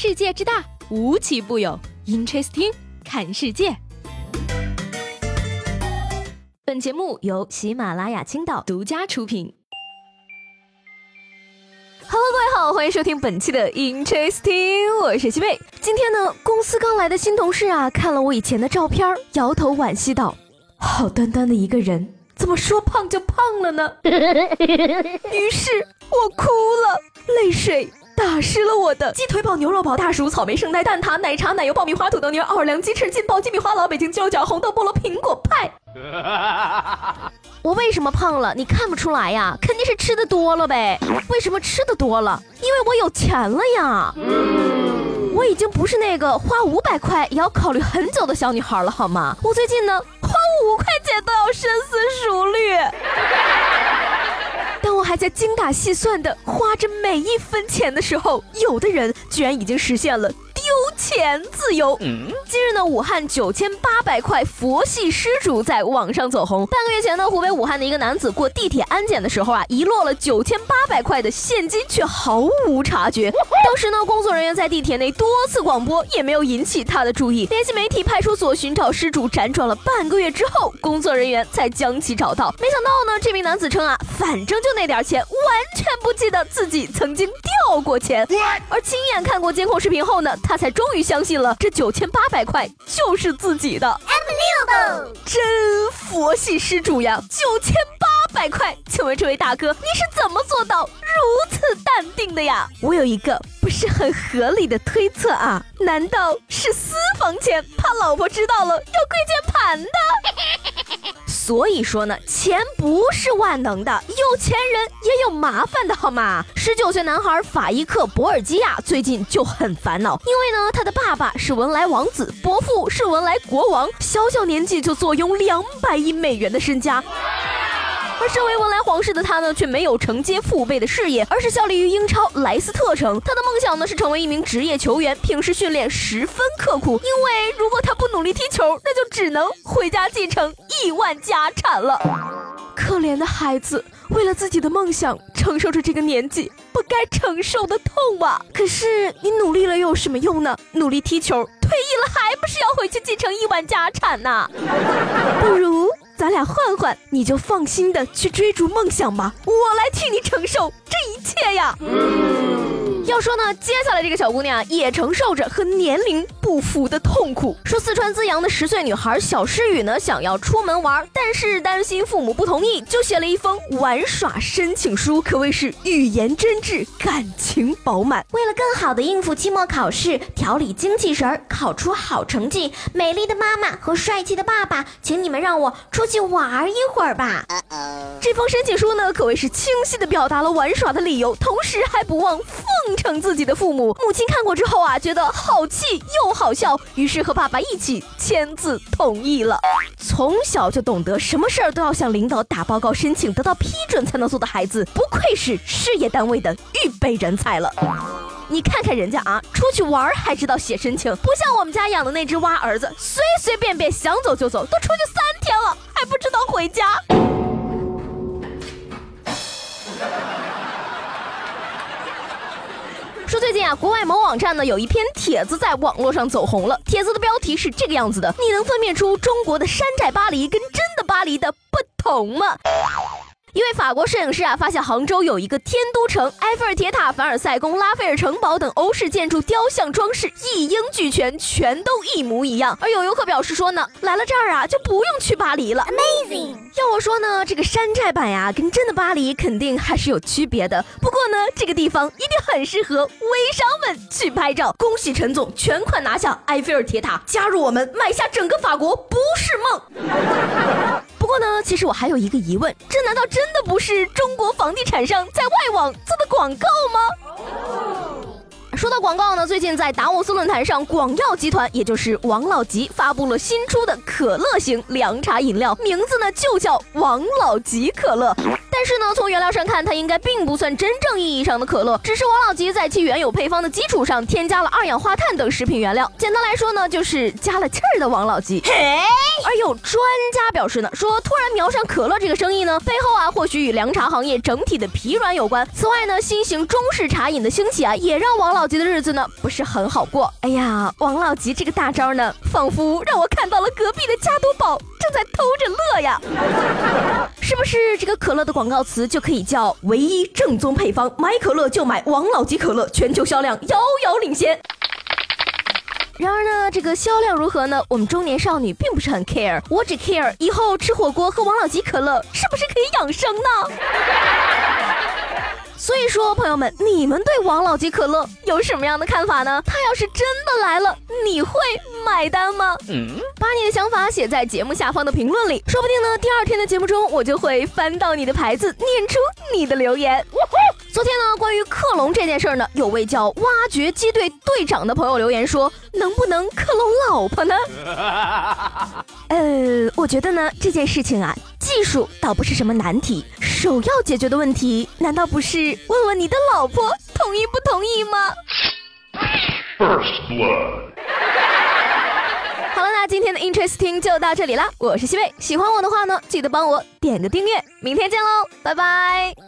世界之大，无奇不有。Interesting，看世界。本节目由喜马拉雅青岛独家出品。Hello，各位好，欢迎收听本期的 Interesting，我是西贝。今天呢，公司刚来的新同事啊，看了我以前的照片，摇头惋惜道：“好端端的一个人，怎么说胖就胖了呢？”于是我哭了，泪水。打湿了我的鸡腿堡、牛肉堡、大薯、草莓圣代、蛋挞、奶茶、奶油、爆米花、土豆泥、奥尔良鸡翅、劲爆鸡米花、老北京鸡脚、红豆菠萝、苹果派。我为什么胖了？你看不出来呀？肯定是吃的多了呗。为什么吃的多了？因为我有钱了呀。我已经不是那个花五百块也要考虑很久的小女孩了，好吗？我最近呢，花五块钱都要深思熟虑。当我还在精打细算的花着每一分钱的时候，有的人居然已经实现了。丢钱自由。今日呢，武汉九千八百块佛系失主在网上走红。半个月前呢，湖北武汉的一个男子过地铁安检的时候啊，遗落了九千八百块的现金，却毫无察觉。当时呢，工作人员在地铁内多次广播，也没有引起他的注意。联系媒体、派出所寻找失主，辗转了半个月之后，工作人员才将其找到。没想到呢，这名男子称啊，反正就那点钱，完全不记得自己曾经掉过钱。而亲眼看过监控视频后呢，他。才终于相信了，这九千八百块就是自己的，真佛系施主呀！九千八百块，请问这位大哥，你是怎么做到如此淡定的呀？我有一个不是很合理的推测啊，难道是私房钱，怕老婆知道了要跪键盘的？所以说呢，钱不是万能的，有钱人也有麻烦的，好吗？十九岁男孩法伊克·博尔基亚最近就很烦恼，因为呢，他的爸爸是文莱王子，伯父是文莱国王，小小年纪就坐拥两百亿美元的身家。而身为文莱皇室的他呢，却没有承接父辈的事业，而是效力于英超莱斯特城。他的梦想呢是成为一名职业球员，平时训练十分刻苦。因为如果他不努力踢球，那就只能回家继承亿万家产了。可怜的孩子，为了自己的梦想，承受着这个年纪不该承受的痛啊！可是你努力了又有什么用呢？努力踢球，退役了还不是要回去继承亿万家产呢？不如。咱俩换换，你就放心的去追逐梦想吧，我来替你承受这一切呀。要说呢，接下来这个小姑娘也承受着和年龄不符的痛苦。说四川资阳的十岁女孩小诗雨呢，想要出门玩，但是担心父母不同意，就写了一封玩耍申请书，可谓是语言真挚，感情饱满。为了更好的应付期末考试，调理精气神儿，考出好成绩，美丽的妈妈和帅气的爸爸，请你们让我出去玩一会儿吧。这封申请书呢，可谓是清晰的表达了玩耍的理由，同时还不忘奉。称自己的父母，母亲看过之后啊，觉得好气又好笑，于是和爸爸一起签字同意了。从小就懂得什么事儿都要向领导打报告申请，得到批准才能做的孩子，不愧是事业单位的预备人才了。你看看人家啊，出去玩还知道写申请，不像我们家养的那只蛙儿子，随随便便想走就走，都出去三天了还不知道回家。说最近啊，国外某网站呢有一篇帖子在网络上走红了。帖子的标题是这个样子的：你能分辨出中国的山寨巴黎跟真的巴黎的不同吗？一位法国摄影师啊，发现杭州有一个天都城，埃菲尔铁塔、凡尔赛宫、拉斐尔城堡等欧式建筑雕像装饰一应俱全，全都一模一样。而有游客表示说呢，来了这儿啊，就不用去巴黎了。Amazing！要我说呢，这个山寨版呀，跟真的巴黎肯定还是有区别的。不过呢，这个地方一定很适合微商们去拍照。恭喜陈总全款拿下埃菲尔铁塔，加入我们买下整个法国不是梦。不过呢，其实我还有一个疑问，这难道真的不是中国房地产商在外网做的广告吗？说到广告呢，最近在达沃斯论坛上，广药集团也就是王老吉发布了新出的可乐型凉茶饮料，名字呢就叫王老吉可乐。但是呢，从原料上看，它应该并不算真正意义上的可乐，只是王老吉在其原有配方的基础上添加了二氧化碳等食品原料。简单来说呢，就是加了气儿的王老吉。嘿，而有专家表示呢，说突然瞄上可乐这个生意呢，背后啊或许与凉茶行业整体的疲软有关。此外呢，新型中式茶饮的兴起啊，也让王老吉的日子呢不是很好过。哎呀，王老吉这个大招呢，仿佛让我看到了隔壁的加多宝正在偷着乐呀。是不是这个可乐的广告词就可以叫“唯一正宗配方，买可乐就买王老吉可乐”，全球销量遥遥领先？然而呢，这个销量如何呢？我们中年少女并不是很 care，我只 care 以后吃火锅喝王老吉可乐是不是可以养生呢？所以说，朋友们，你们对王老吉可乐有什么样的看法呢？他要是真的来了，你会买单吗？嗯，把你的想法写在节目下方的评论里，说不定呢，第二天的节目中，我就会翻到你的牌子，念出你的留言。昨天呢，关于克隆这件事儿呢，有位叫挖掘机队队长的朋友留言说，能不能克隆老婆呢？呃，我觉得呢，这件事情啊，技术倒不是什么难题，首要解决的问题，难道不是问问你的老婆同意不同意吗？First blood。好了，那今天的 Interesting 就到这里啦，我是西贝，喜欢我的话呢，记得帮我点个订阅，明天见喽，拜拜。